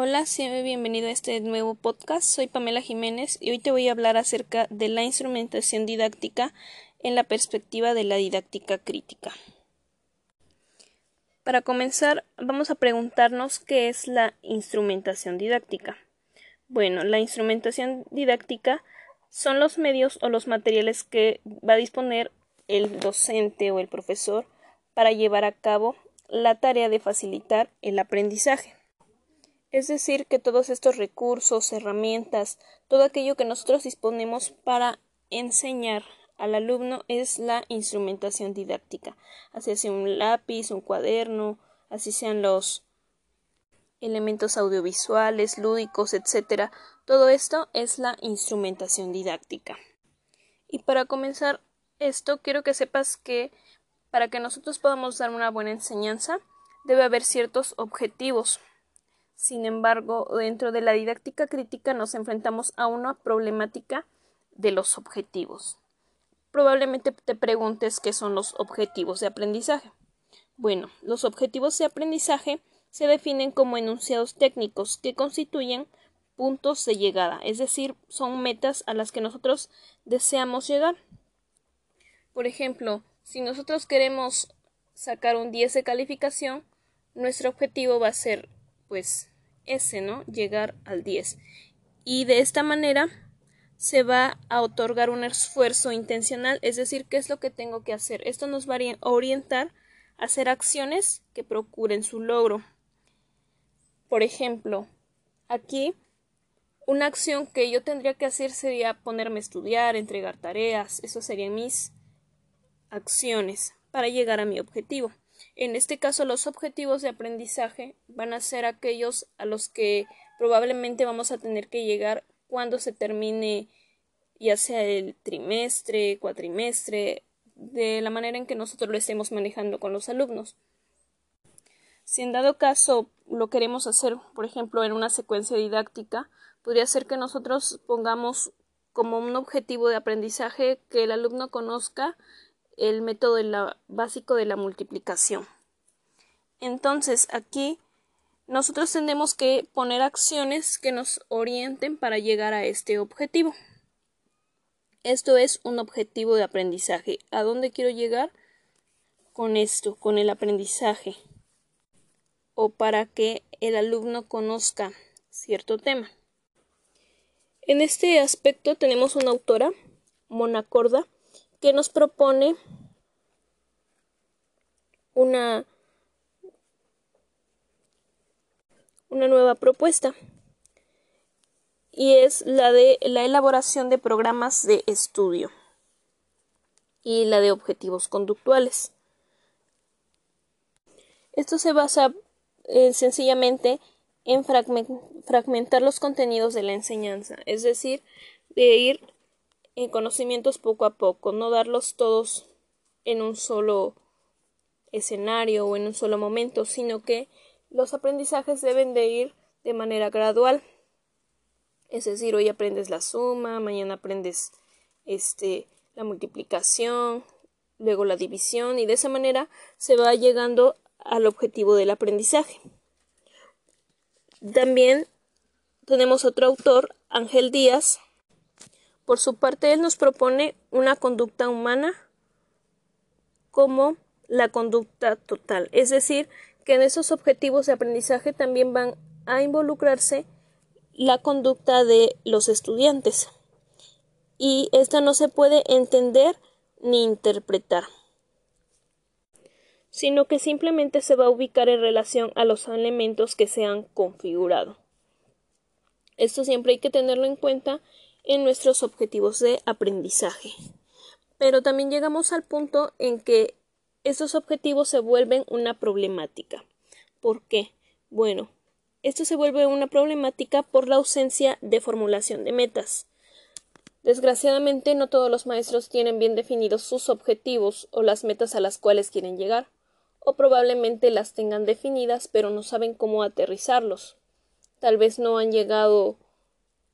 Hola, bienvenido a este nuevo podcast. Soy Pamela Jiménez y hoy te voy a hablar acerca de la instrumentación didáctica en la perspectiva de la didáctica crítica. Para comenzar, vamos a preguntarnos qué es la instrumentación didáctica. Bueno, la instrumentación didáctica son los medios o los materiales que va a disponer el docente o el profesor para llevar a cabo la tarea de facilitar el aprendizaje. Es decir, que todos estos recursos, herramientas, todo aquello que nosotros disponemos para enseñar al alumno es la instrumentación didáctica, así sea un lápiz, un cuaderno, así sean los elementos audiovisuales, lúdicos, etcétera. Todo esto es la instrumentación didáctica. Y para comenzar esto, quiero que sepas que para que nosotros podamos dar una buena enseñanza, debe haber ciertos objetivos. Sin embargo, dentro de la didáctica crítica nos enfrentamos a una problemática de los objetivos. Probablemente te preguntes qué son los objetivos de aprendizaje. Bueno, los objetivos de aprendizaje se definen como enunciados técnicos que constituyen puntos de llegada, es decir, son metas a las que nosotros deseamos llegar. Por ejemplo, si nosotros queremos sacar un 10 de calificación, nuestro objetivo va a ser pues ese, ¿no? Llegar al 10. Y de esta manera se va a otorgar un esfuerzo intencional, es decir, qué es lo que tengo que hacer. Esto nos va a orientar a hacer acciones que procuren su logro. Por ejemplo, aquí una acción que yo tendría que hacer sería ponerme a estudiar, entregar tareas, eso serían mis acciones para llegar a mi objetivo. En este caso, los objetivos de aprendizaje van a ser aquellos a los que probablemente vamos a tener que llegar cuando se termine ya sea el trimestre, cuatrimestre, de la manera en que nosotros lo estemos manejando con los alumnos. Si en dado caso lo queremos hacer, por ejemplo, en una secuencia didáctica, podría ser que nosotros pongamos como un objetivo de aprendizaje que el alumno conozca el método básico de la multiplicación. Entonces, aquí nosotros tenemos que poner acciones que nos orienten para llegar a este objetivo. Esto es un objetivo de aprendizaje. ¿A dónde quiero llegar? Con esto, con el aprendizaje. O para que el alumno conozca cierto tema. En este aspecto tenemos una autora, Mona Corda, que nos propone una, una nueva propuesta y es la de la elaboración de programas de estudio y la de objetivos conductuales. Esto se basa eh, sencillamente en fragmentar los contenidos de la enseñanza, es decir, de ir en conocimientos poco a poco, no darlos todos en un solo escenario o en un solo momento, sino que los aprendizajes deben de ir de manera gradual. Es decir, hoy aprendes la suma, mañana aprendes este la multiplicación, luego la división y de esa manera se va llegando al objetivo del aprendizaje. También tenemos otro autor, Ángel Díaz, por su parte, él nos propone una conducta humana como la conducta total, es decir, que en esos objetivos de aprendizaje también van a involucrarse la conducta de los estudiantes y esta no se puede entender ni interpretar sino que simplemente se va a ubicar en relación a los elementos que se han configurado. Esto siempre hay que tenerlo en cuenta en nuestros objetivos de aprendizaje. Pero también llegamos al punto en que estos objetivos se vuelven una problemática. ¿Por qué? Bueno, esto se vuelve una problemática por la ausencia de formulación de metas. Desgraciadamente no todos los maestros tienen bien definidos sus objetivos o las metas a las cuales quieren llegar, o probablemente las tengan definidas pero no saben cómo aterrizarlos. Tal vez no han llegado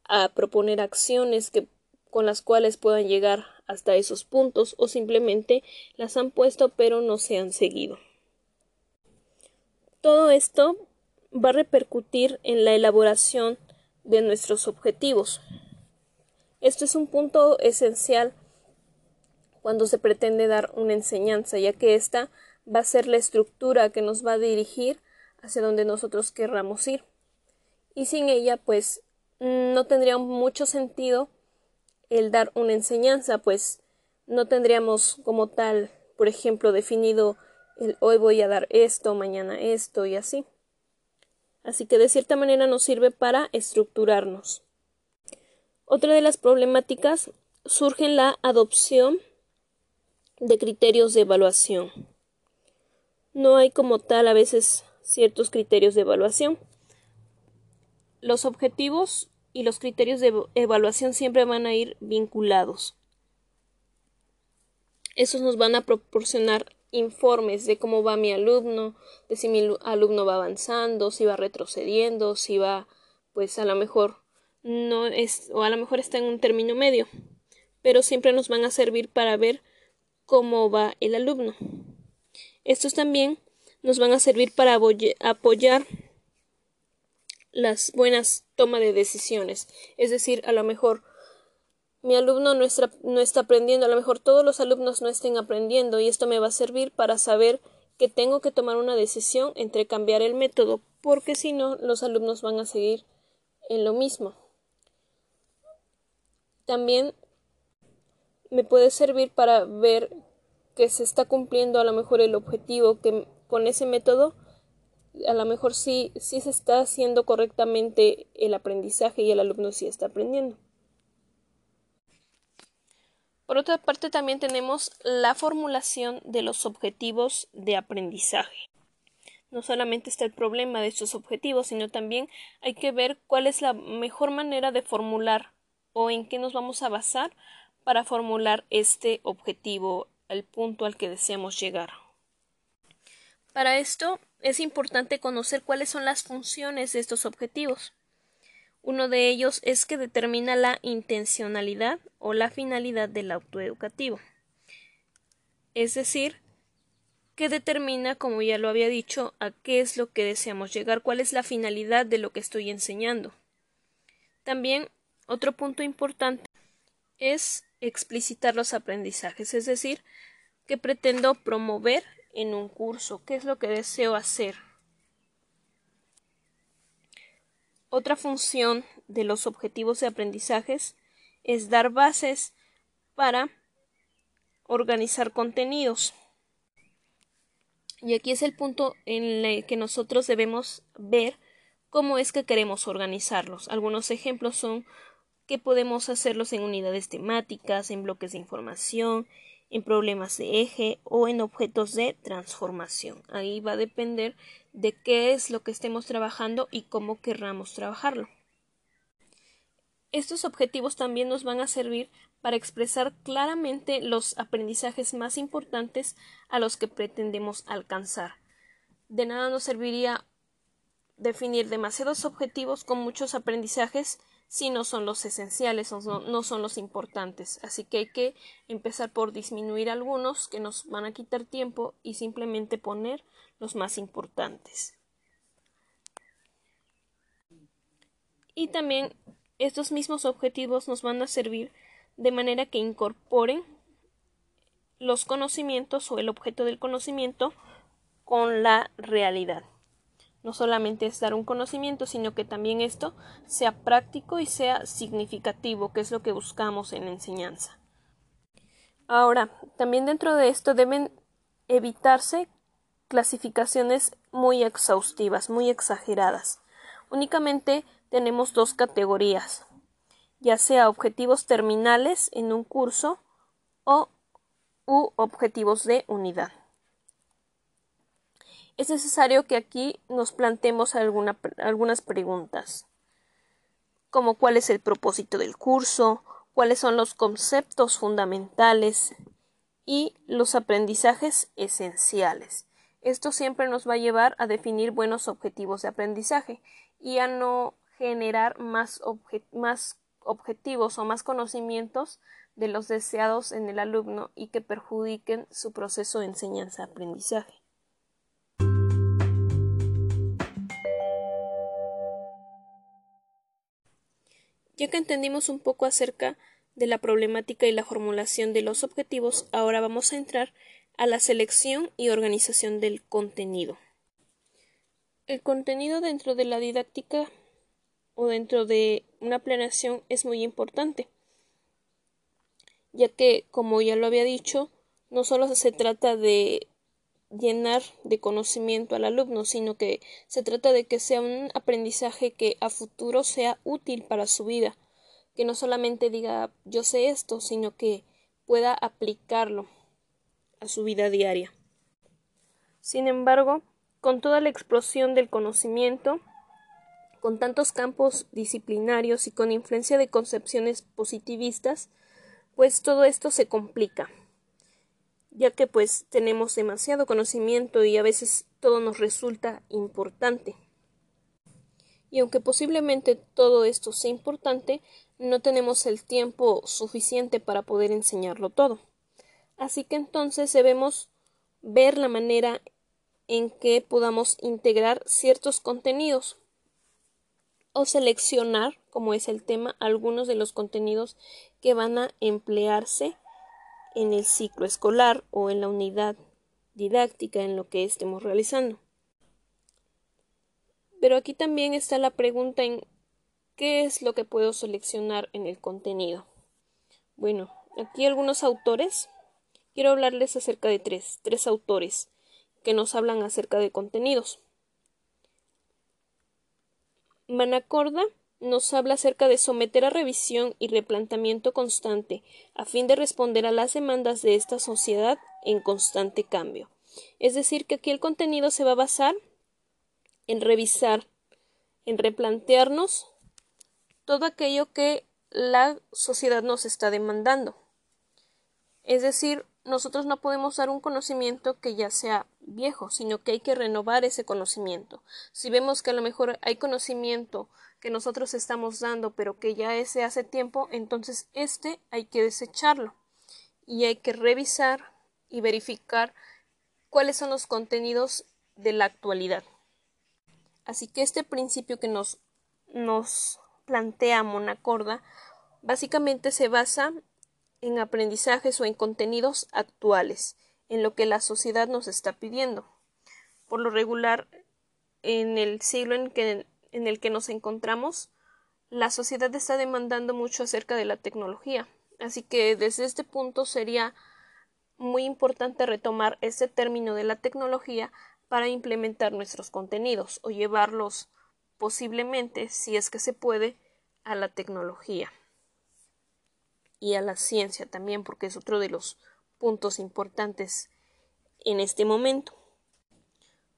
a proponer acciones que con las cuales puedan llegar hasta esos puntos o simplemente las han puesto pero no se han seguido. Todo esto va a repercutir en la elaboración de nuestros objetivos. Esto es un punto esencial cuando se pretende dar una enseñanza, ya que esta va a ser la estructura que nos va a dirigir hacia donde nosotros querramos ir. Y sin ella, pues, no tendría mucho sentido el dar una enseñanza, pues no tendríamos como tal, por ejemplo, definido el hoy voy a dar esto, mañana esto y así. Así que de cierta manera nos sirve para estructurarnos. Otra de las problemáticas surge en la adopción de criterios de evaluación. No hay como tal a veces ciertos criterios de evaluación. Los objetivos y los criterios de evaluación siempre van a ir vinculados. Esos nos van a proporcionar informes de cómo va mi alumno, de si mi alumno va avanzando, si va retrocediendo, si va, pues a lo mejor no es, o a lo mejor está en un término medio, pero siempre nos van a servir para ver cómo va el alumno. Estos también nos van a servir para apoyar las buenas tomas de decisiones. Es decir, a lo mejor mi alumno no está, no está aprendiendo, a lo mejor todos los alumnos no estén aprendiendo y esto me va a servir para saber que tengo que tomar una decisión entre cambiar el método, porque si no, los alumnos van a seguir en lo mismo. También me puede servir para ver que se está cumpliendo a lo mejor el objetivo que con ese método a lo mejor sí, sí se está haciendo correctamente el aprendizaje y el alumno sí está aprendiendo. Por otra parte, también tenemos la formulación de los objetivos de aprendizaje. No solamente está el problema de estos objetivos, sino también hay que ver cuál es la mejor manera de formular o en qué nos vamos a basar para formular este objetivo, el punto al que deseamos llegar. Para esto es importante conocer cuáles son las funciones de estos objetivos. Uno de ellos es que determina la intencionalidad o la finalidad del autoeducativo. Es decir, que determina, como ya lo había dicho, a qué es lo que deseamos llegar, cuál es la finalidad de lo que estoy enseñando. También otro punto importante es explicitar los aprendizajes, es decir, que pretendo promover en un curso, qué es lo que deseo hacer, Otra función de los objetivos de aprendizajes es dar bases para organizar contenidos. Y aquí es el punto en el que nosotros debemos ver cómo es que queremos organizarlos. Algunos ejemplos son que podemos hacerlos en unidades temáticas, en bloques de información, en problemas de eje o en objetos de transformación. Ahí va a depender de qué es lo que estemos trabajando y cómo querramos trabajarlo. Estos objetivos también nos van a servir para expresar claramente los aprendizajes más importantes a los que pretendemos alcanzar. De nada nos serviría definir demasiados objetivos con muchos aprendizajes si no son los esenciales o no, son los importantes. Así que hay que empezar por disminuir algunos que nos van a quitar tiempo y simplemente poner los más importantes. Y también estos mismos objetivos nos van a servir de manera que incorporen los conocimientos o el objeto del conocimiento con la realidad no solamente es dar un conocimiento, sino que también esto sea práctico y sea significativo, que es lo que buscamos en la enseñanza. Ahora, también dentro de esto deben evitarse clasificaciones muy exhaustivas, muy exageradas. Únicamente tenemos dos categorías, ya sea objetivos terminales en un curso o u objetivos de unidad es necesario que aquí nos planteemos algunas preguntas, como cuál es el propósito del curso, cuáles son los conceptos fundamentales y los aprendizajes esenciales. Esto siempre nos va a llevar a definir buenos objetivos de aprendizaje y a no generar más, objetivos o más conocimientos de los deseados en el alumno y que perjudiquen su proceso de enseñanza-aprendizaje. Ya que entendimos un poco acerca de la problemática y la formulación de los objetivos, ahora vamos a entrar a la selección y organización del contenido. El contenido dentro de la didáctica o dentro de una planeación es muy importante, ya que, como ya lo había dicho, no solo se trata de llenar de conocimiento al alumno, sino que se trata de que sea un aprendizaje que a futuro sea útil para su vida, que no solamente diga yo sé esto, sino que pueda aplicarlo a su vida diaria. Sin embargo, con toda la explosión del conocimiento, con tantos campos disciplinarios y con influencia de concepciones positivistas, pues todo esto se complica, ya que pues tenemos demasiado conocimiento y a veces todo nos resulta importante. Y aunque posiblemente todo esto sea importante, no tenemos el tiempo suficiente para poder enseñarlo todo. Así que entonces debemos ver la manera en que podamos integrar ciertos contenidos o seleccionar, como es el tema, algunos de los contenidos que van a emplearse en el ciclo escolar o en la unidad didáctica en lo que estemos realizando. Pero aquí también está la pregunta en qué es lo que puedo seleccionar en el contenido. Bueno, aquí algunos autores. Quiero hablarles acerca de tres, tres autores que nos hablan acerca de contenidos. Manacorda nos habla acerca de someter a revisión y replanteamiento constante a fin de responder a las demandas de esta sociedad en constante cambio. Es decir, que aquí el contenido se va a basar en revisar, en replantearnos todo aquello que la sociedad nos está demandando. Es decir, nosotros no podemos dar un conocimiento que ya sea viejo, sino que hay que renovar ese conocimiento. Si vemos que a lo mejor hay conocimiento que nosotros estamos dando, pero que ya es de hace tiempo, entonces este hay que desecharlo y hay que revisar y verificar cuáles son los contenidos de la actualidad. Así que este principio que nos, nos plantea Monacorda básicamente se basa en aprendizajes o en contenidos actuales, en lo que la sociedad nos está pidiendo. Por lo regular, en el siglo en, que, en el que nos encontramos, la sociedad está demandando mucho acerca de la tecnología. Así que desde este punto sería muy importante retomar este término de la tecnología para implementar nuestros contenidos o llevarlos posiblemente, si es que se puede, a la tecnología y a la ciencia también, porque es otro de los puntos importantes en este momento.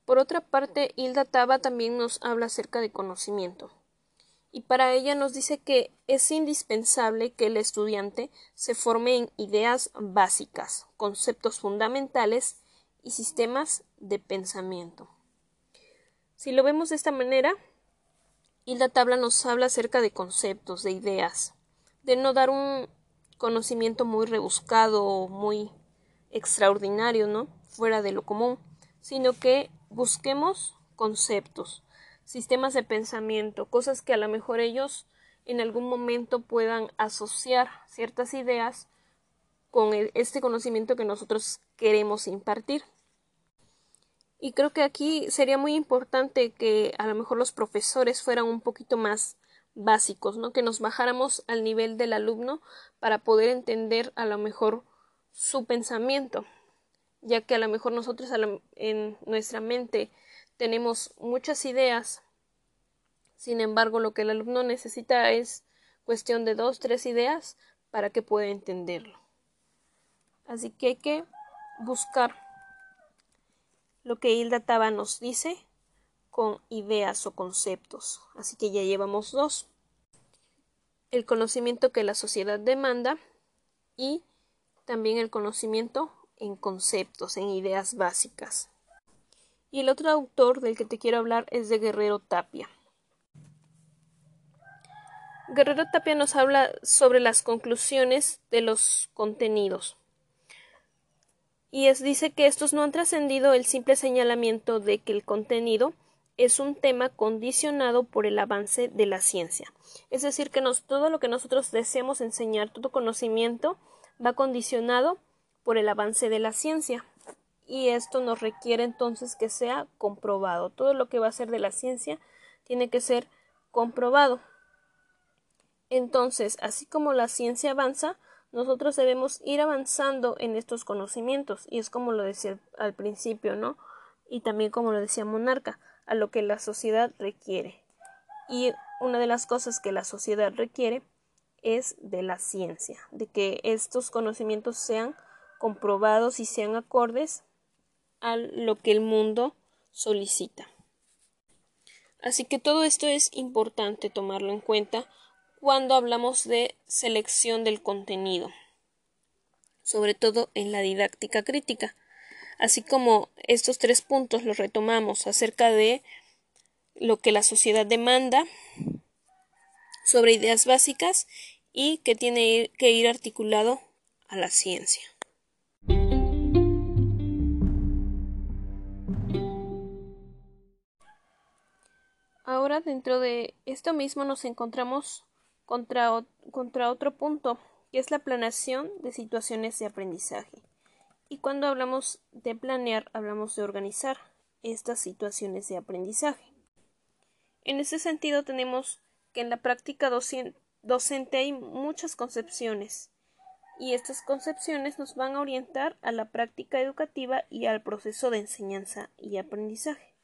Por otra parte, Hilda Taba también nos habla acerca de conocimiento. Y para ella nos dice que es indispensable que el estudiante se forme en ideas básicas, conceptos fundamentales y sistemas de pensamiento. Si lo vemos de esta manera, Hilda Tabla nos habla acerca de conceptos, de ideas, de no dar un conocimiento muy rebuscado o muy extraordinario, ¿no? Fuera de lo común, sino que busquemos conceptos, sistemas de pensamiento, cosas que a lo mejor ellos en algún momento puedan asociar ciertas ideas con este conocimiento que nosotros queremos impartir. Y creo que aquí sería muy importante que a lo mejor los profesores fueran un poquito más básicos, ¿no? Que nos bajáramos al nivel del alumno para poder entender a lo mejor su pensamiento, ya que a lo mejor nosotros en nuestra mente tenemos muchas ideas, sin embargo lo que el alumno necesita es cuestión de dos, tres ideas para que pueda entenderlo. Así que hay que buscar lo que Hilda Taba nos dice con ideas o conceptos. Así que ya llevamos dos. El conocimiento que la sociedad demanda y también el conocimiento en conceptos, en ideas básicas. Y el otro autor del que te quiero hablar es de Guerrero Tapia. Guerrero Tapia nos habla sobre las conclusiones de los contenidos. Y es, dice que estos no han trascendido el simple señalamiento de que el contenido es un tema condicionado por el avance de la ciencia. Es decir, que todo lo que nosotros deseamos enseñar, todo conocimiento, va condicionado por el avance de la ciencia. Y esto nos requiere entonces que sea comprobado. Todo lo que va a ser de la ciencia tiene que ser comprobado. Entonces, así como la ciencia avanza, nosotros debemos ir avanzando en estos conocimientos. Y es como lo decía al principio, ¿no? Y también como lo decía Monarca a lo que la sociedad requiere. Y una de las cosas que la sociedad requiere es de la ciencia, de que estos conocimientos sean comprobados y sean acordes a lo que el mundo solicita. Así que todo esto es importante tomarlo en cuenta cuando hablamos de selección del contenido, sobre todo en la didáctica crítica así como estos tres puntos los retomamos acerca de lo que la sociedad demanda sobre ideas básicas y que tiene que ir articulado a la ciencia. Ahora dentro de esto mismo nos encontramos contra, contra otro punto, que es la planeación de situaciones de aprendizaje. Y cuando hablamos de planear, hablamos de organizar estas situaciones de aprendizaje. En ese sentido tenemos que en la práctica docente hay muchas concepciones y estas concepciones nos van a orientar a la práctica educativa y al proceso de enseñanza y aprendizaje.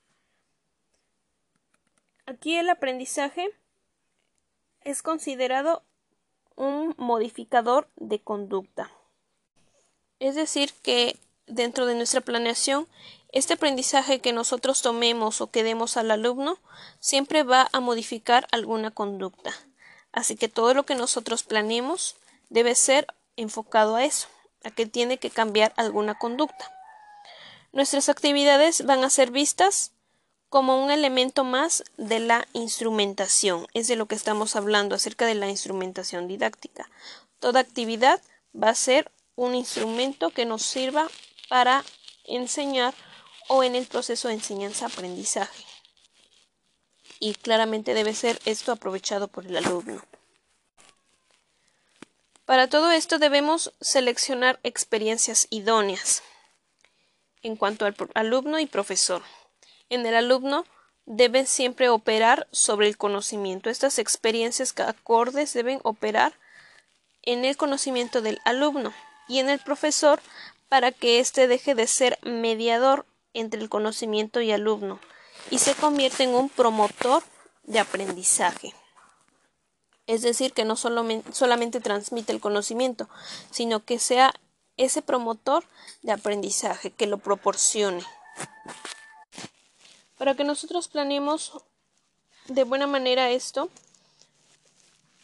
Aquí el aprendizaje es considerado un modificador de conducta. Es decir, que dentro de nuestra planeación, este aprendizaje que nosotros tomemos o que demos al alumno siempre va a modificar alguna conducta. Así que todo lo que nosotros planeemos debe ser enfocado a eso, a que tiene que cambiar alguna conducta. Nuestras actividades van a ser vistas como un elemento más de la instrumentación. Es de lo que estamos hablando acerca de la instrumentación didáctica. Toda actividad va a ser un instrumento que nos sirva para enseñar o en el proceso de enseñanza-aprendizaje. Y claramente debe ser esto aprovechado por el alumno. Para todo esto debemos seleccionar experiencias idóneas en cuanto al alumno y profesor. En el alumno deben siempre operar sobre el conocimiento. Estas experiencias acordes deben operar en el conocimiento del alumno y en el profesor para que éste deje de ser mediador entre el conocimiento y alumno y se convierta en un promotor de aprendizaje. Es decir, que no solamente transmite el conocimiento, sino que sea ese promotor de aprendizaje, que lo proporcione. Para que nosotros planeemos de buena manera esto,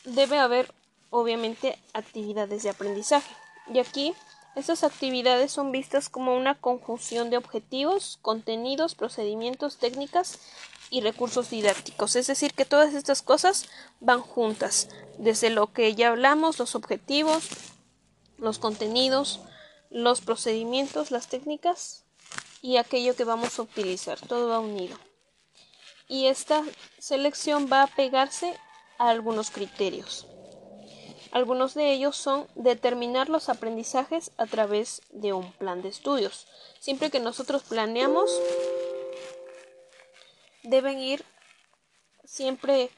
debe haber obviamente actividades de aprendizaje. Y aquí estas actividades son vistas como una conjunción de objetivos, contenidos, procedimientos, técnicas y recursos didácticos. Es decir, que todas estas cosas van juntas, desde lo que ya hablamos, los objetivos, los contenidos, los procedimientos, las técnicas y aquello que vamos a utilizar. Todo va unido. Y esta selección va a pegarse a algunos criterios. Algunos de ellos son determinar los aprendizajes a través de un plan de estudios. Siempre que nosotros planeamos, deben ir siempre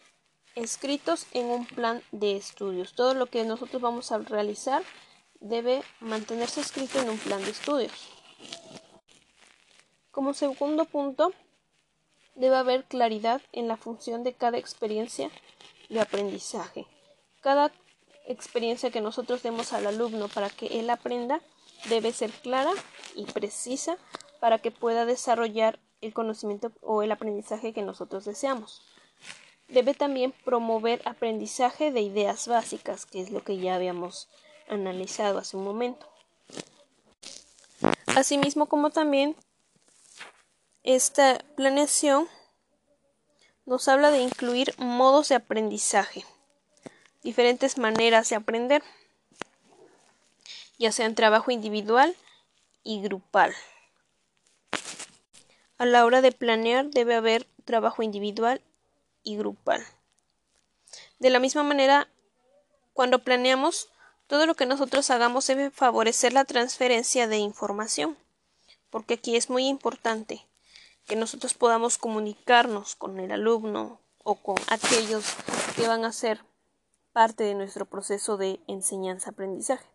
escritos en un plan de estudios. Todo lo que nosotros vamos a realizar debe mantenerse escrito en un plan de estudios. Como segundo punto, debe haber claridad en la función de cada experiencia de aprendizaje. Cada experiencia que nosotros demos al alumno para que él aprenda debe ser clara y precisa para que pueda desarrollar el conocimiento o el aprendizaje que nosotros deseamos. Debe también promover aprendizaje de ideas básicas, que es lo que ya habíamos analizado hace un momento. Asimismo como también esta planeación nos habla de incluir modos de aprendizaje diferentes maneras de aprender, ya sea en trabajo individual y grupal. A la hora de planear debe haber trabajo individual y grupal. De la misma manera, cuando planeamos, todo lo que nosotros hagamos debe favorecer la transferencia de información, porque aquí es muy importante que nosotros podamos comunicarnos con el alumno o con aquellos que van a ser parte de nuestro proceso de enseñanza-aprendizaje.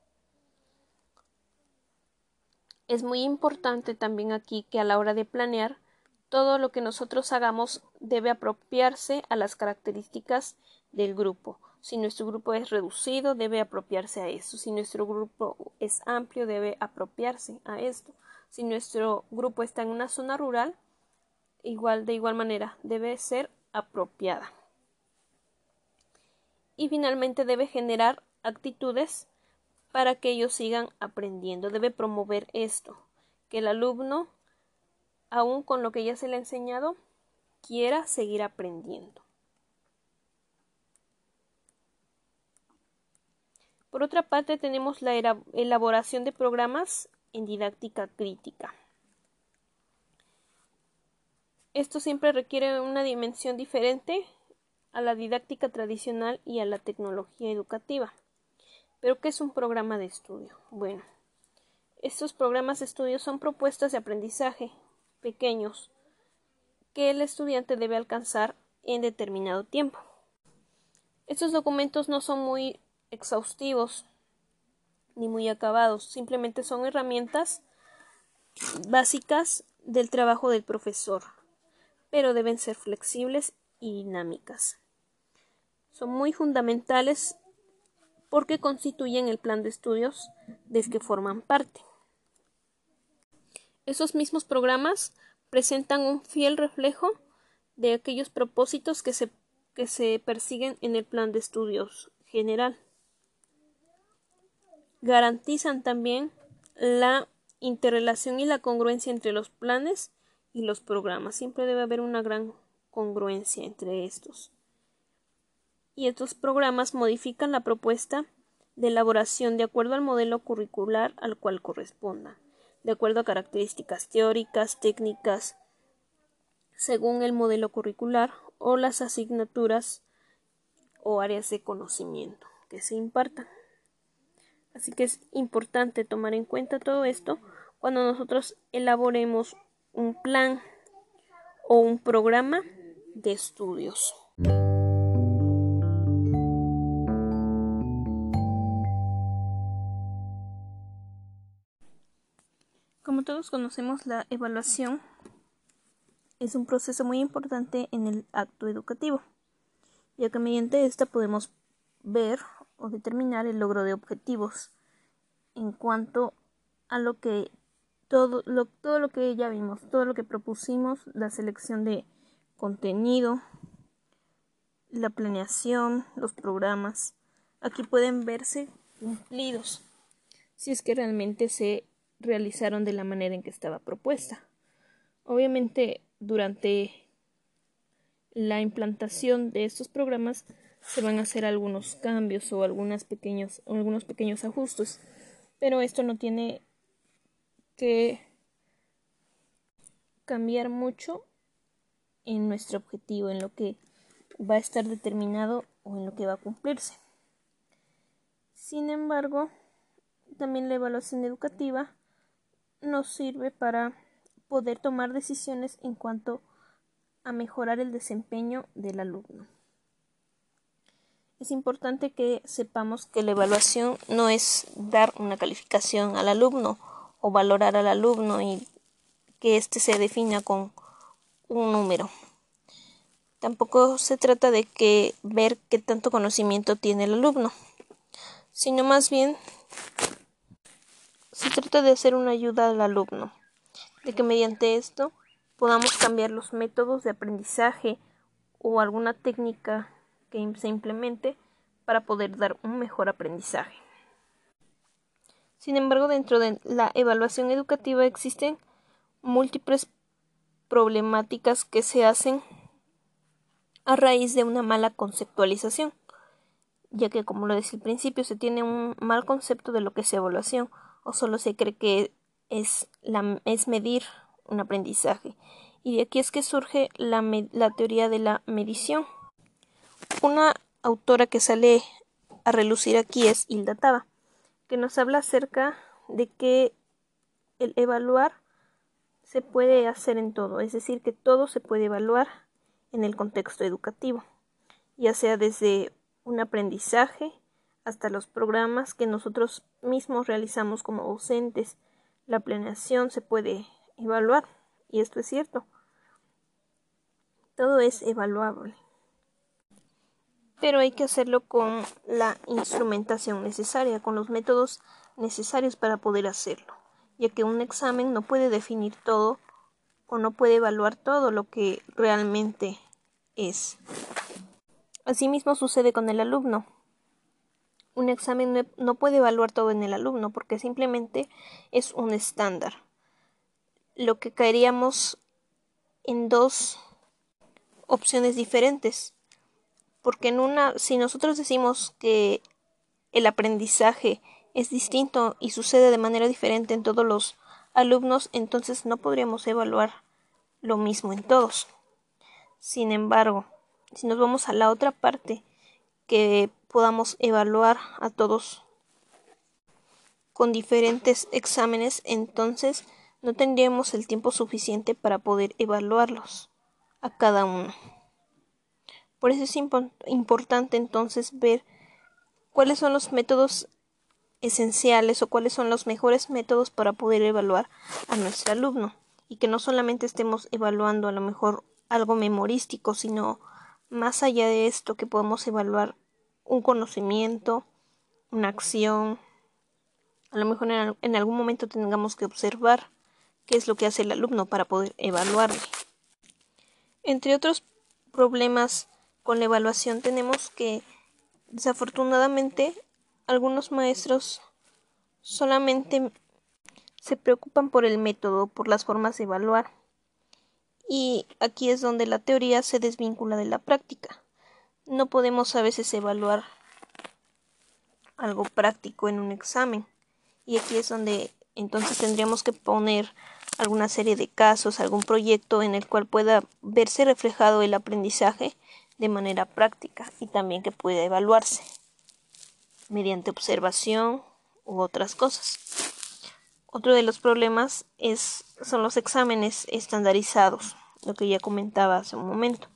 Es muy importante también aquí que a la hora de planear, todo lo que nosotros hagamos debe apropiarse a las características del grupo. Si nuestro grupo es reducido, debe apropiarse a eso. Si nuestro grupo es amplio, debe apropiarse a esto. Si nuestro grupo está en una zona rural, igual de igual manera, debe ser apropiada. Y finalmente debe generar actitudes para que ellos sigan aprendiendo. Debe promover esto, que el alumno, aún con lo que ya se le ha enseñado, quiera seguir aprendiendo. Por otra parte, tenemos la elaboración de programas en didáctica crítica. Esto siempre requiere una dimensión diferente a la didáctica tradicional y a la tecnología educativa. ¿Pero qué es un programa de estudio? Bueno, estos programas de estudio son propuestas de aprendizaje pequeños que el estudiante debe alcanzar en determinado tiempo. Estos documentos no son muy exhaustivos ni muy acabados, simplemente son herramientas básicas del trabajo del profesor, pero deben ser flexibles y dinámicas. Son muy fundamentales porque constituyen el plan de estudios del que forman parte. Esos mismos programas presentan un fiel reflejo de aquellos propósitos que se, que se persiguen en el plan de estudios general. Garantizan también la interrelación y la congruencia entre los planes y los programas. Siempre debe haber una gran congruencia entre estos y estos programas modifican la propuesta de elaboración de acuerdo al modelo curricular al cual corresponda, de acuerdo a características teóricas, técnicas, según el modelo curricular o las asignaturas o áreas de conocimiento que se impartan. Así que es importante tomar en cuenta todo esto cuando nosotros elaboremos un plan o un programa de estudios. Como todos conocemos, la evaluación es un proceso muy importante en el acto educativo, ya que mediante esta podemos ver o determinar el logro de objetivos en cuanto a lo que todo lo, todo lo que ya vimos, todo lo que propusimos, la selección de contenido, la planeación, los programas, aquí pueden verse cumplidos si es que realmente se realizaron de la manera en que estaba propuesta. Obviamente, durante la implantación de estos programas se van a hacer algunos cambios o algunas pequeños, algunos pequeños ajustes, pero esto no tiene que cambiar mucho en nuestro objetivo, en lo que va a estar determinado o en lo que va a cumplirse. Sin embargo, también la evaluación educativa nos sirve para poder tomar decisiones en cuanto a mejorar el desempeño del alumno. Es importante que sepamos que la evaluación no es dar una calificación al alumno o valorar al alumno y que éste se defina con un número. Tampoco se trata de que ver qué tanto conocimiento tiene el alumno, sino más bien se trata de hacer una ayuda al alumno, de que mediante esto podamos cambiar los métodos de aprendizaje o alguna técnica que se implemente para poder dar un mejor aprendizaje. Sin embargo, dentro de la evaluación educativa existen múltiples problemáticas que se hacen a raíz de una mala conceptualización, ya que, como lo decía al principio, se tiene un mal concepto de lo que es evaluación o solo se cree que es, medir un aprendizaje Y de aquí es que surge la, la teoría de la medición. Una autora que sale a relucir aquí es Hilda Taba, que nos habla acerca de que el evaluar se puede hacer en todo, es decir, que todo se puede evaluar en el contexto educativo, ya sea desde un aprendizaje hasta los programas que nosotros mismos realizamos como docentes. La planeación se puede evaluar, y esto es cierto. Todo es evaluable. Pero hay que hacerlo con la instrumentación necesaria, con los métodos necesarios para poder hacerlo, ya que un examen no puede definir todo o no puede evaluar todo lo que realmente es. Asimismo sucede con el alumno. Un examen no puede evaluar todo en el alumno porque simplemente es un estándar. Lo que caeríamos en dos opciones diferentes. Porque en una, si nosotros decimos que el aprendizaje es distinto y sucede de manera diferente en todos los alumnos, entonces no podríamos evaluar lo mismo en todos. Sin embargo, si nos vamos a la otra parte, que podamos evaluar a todos con diferentes exámenes, entonces no tendríamos el tiempo suficiente para poder evaluarlos a cada uno. Por eso es importante entonces ver cuáles son los métodos esenciales o cuáles son los mejores métodos para poder evaluar a nuestro alumno y que no solamente estemos evaluando a lo mejor algo memorístico, sino más allá de esto que podemos evaluar un conocimiento, una acción, a lo mejor en, algún momento tengamos que observar qué es lo que hace el alumno para poder evaluarle. Entre otros problemas con la evaluación tenemos que desafortunadamente algunos maestros solamente se preocupan por el método, por las formas de evaluar. Y aquí es donde la teoría se desvincula de la práctica. No podemos a veces evaluar algo práctico en un examen. Y aquí es donde entonces tendríamos que poner alguna serie de casos, algún proyecto en el cual pueda verse reflejado el aprendizaje de manera práctica y también que pueda evaluarse mediante observación u otras cosas. Otro de los problemas es, son los exámenes estandarizados, lo que ya comentaba hace un momento.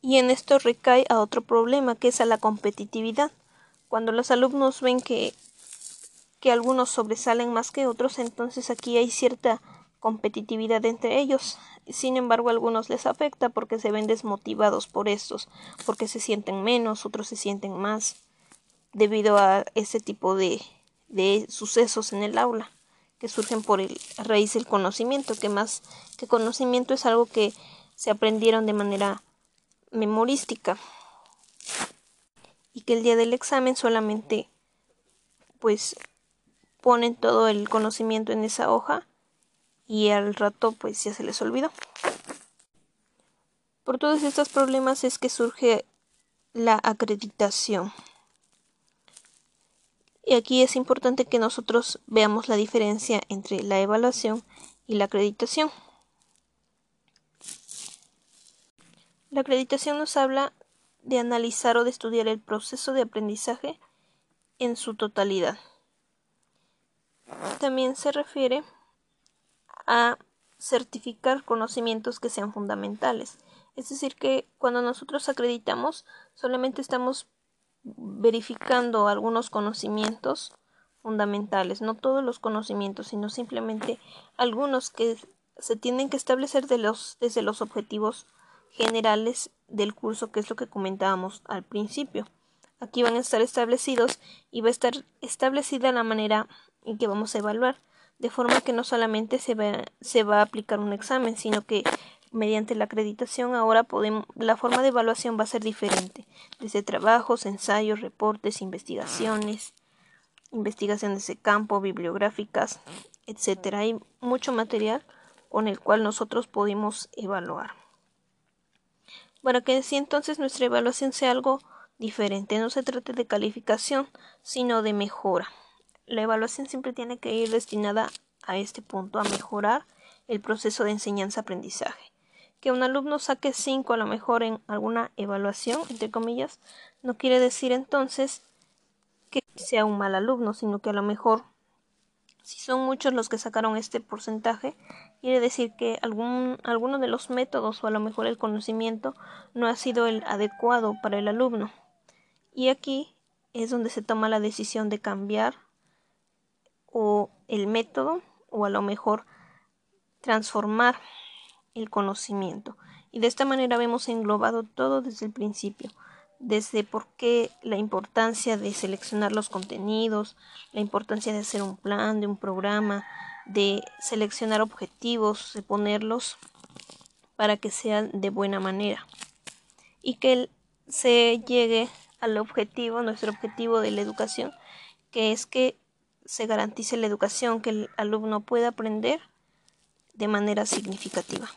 Y en esto recae a otro problema, que es a la competitividad. Cuando los alumnos ven que, que algunos sobresalen más que otros, entonces aquí hay cierta competitividad entre ellos. Sin embargo, a algunos les afecta porque se ven desmotivados por estos, porque se sienten menos, otros se sienten más, debido a ese tipo de, de sucesos en el aula que surgen por el, raíz del conocimiento, que más que conocimiento es algo que se aprendieron de manera memorística y que el día del examen solamente pues ponen todo el conocimiento en esa hoja y al rato pues ya se les olvidó. Por todos estos problemas es que surge la acreditación. Y aquí es importante que nosotros veamos la diferencia entre la evaluación y la acreditación. La acreditación nos habla de analizar o de estudiar el proceso de aprendizaje en su totalidad. También se refiere a certificar conocimientos que sean fundamentales. Es decir, que cuando nosotros acreditamos solamente estamos verificando algunos conocimientos fundamentales, no todos los conocimientos, sino simplemente algunos que se tienen que establecer desde los objetivos generales del curso, que es lo que comentábamos al principio. Aquí van a estar establecidos y va a estar establecida la manera en que vamos a evaluar, de forma que no solamente se va, se va a aplicar un examen, sino que mediante la acreditación ahora podemos, la forma de evaluación va a ser diferente, desde trabajos, ensayos, reportes, investigaciones, investigaciones de campo, bibliográficas, etcétera. Hay mucho material con el cual nosotros podemos evaluar. Para que así entonces nuestra evaluación sea algo diferente, no se trate de calificación, sino de mejora. La evaluación siempre tiene que ir destinada a este punto, a mejorar el proceso de enseñanza-aprendizaje. Que un alumno saque 5 a lo mejor en alguna evaluación, entre comillas, no quiere decir entonces que sea un mal alumno, sino que a lo mejor si son muchos los que sacaron este porcentaje, quiere decir que algún, alguno de los métodos o a lo mejor el conocimiento no ha sido el adecuado para el alumno. Y aquí es donde se toma la decisión de cambiar o el método o a lo mejor transformar el conocimiento. Y de esta manera vemos englobado todo desde el principio, desde por qué la importancia de seleccionar los contenidos, la importancia de hacer un plan, de un programa, de seleccionar objetivos, de ponerlos para que sean de buena manera y que se llegue al objetivo, nuestro objetivo de la educación, que es que se garantice la educación, que el alumno pueda aprender de manera significativa.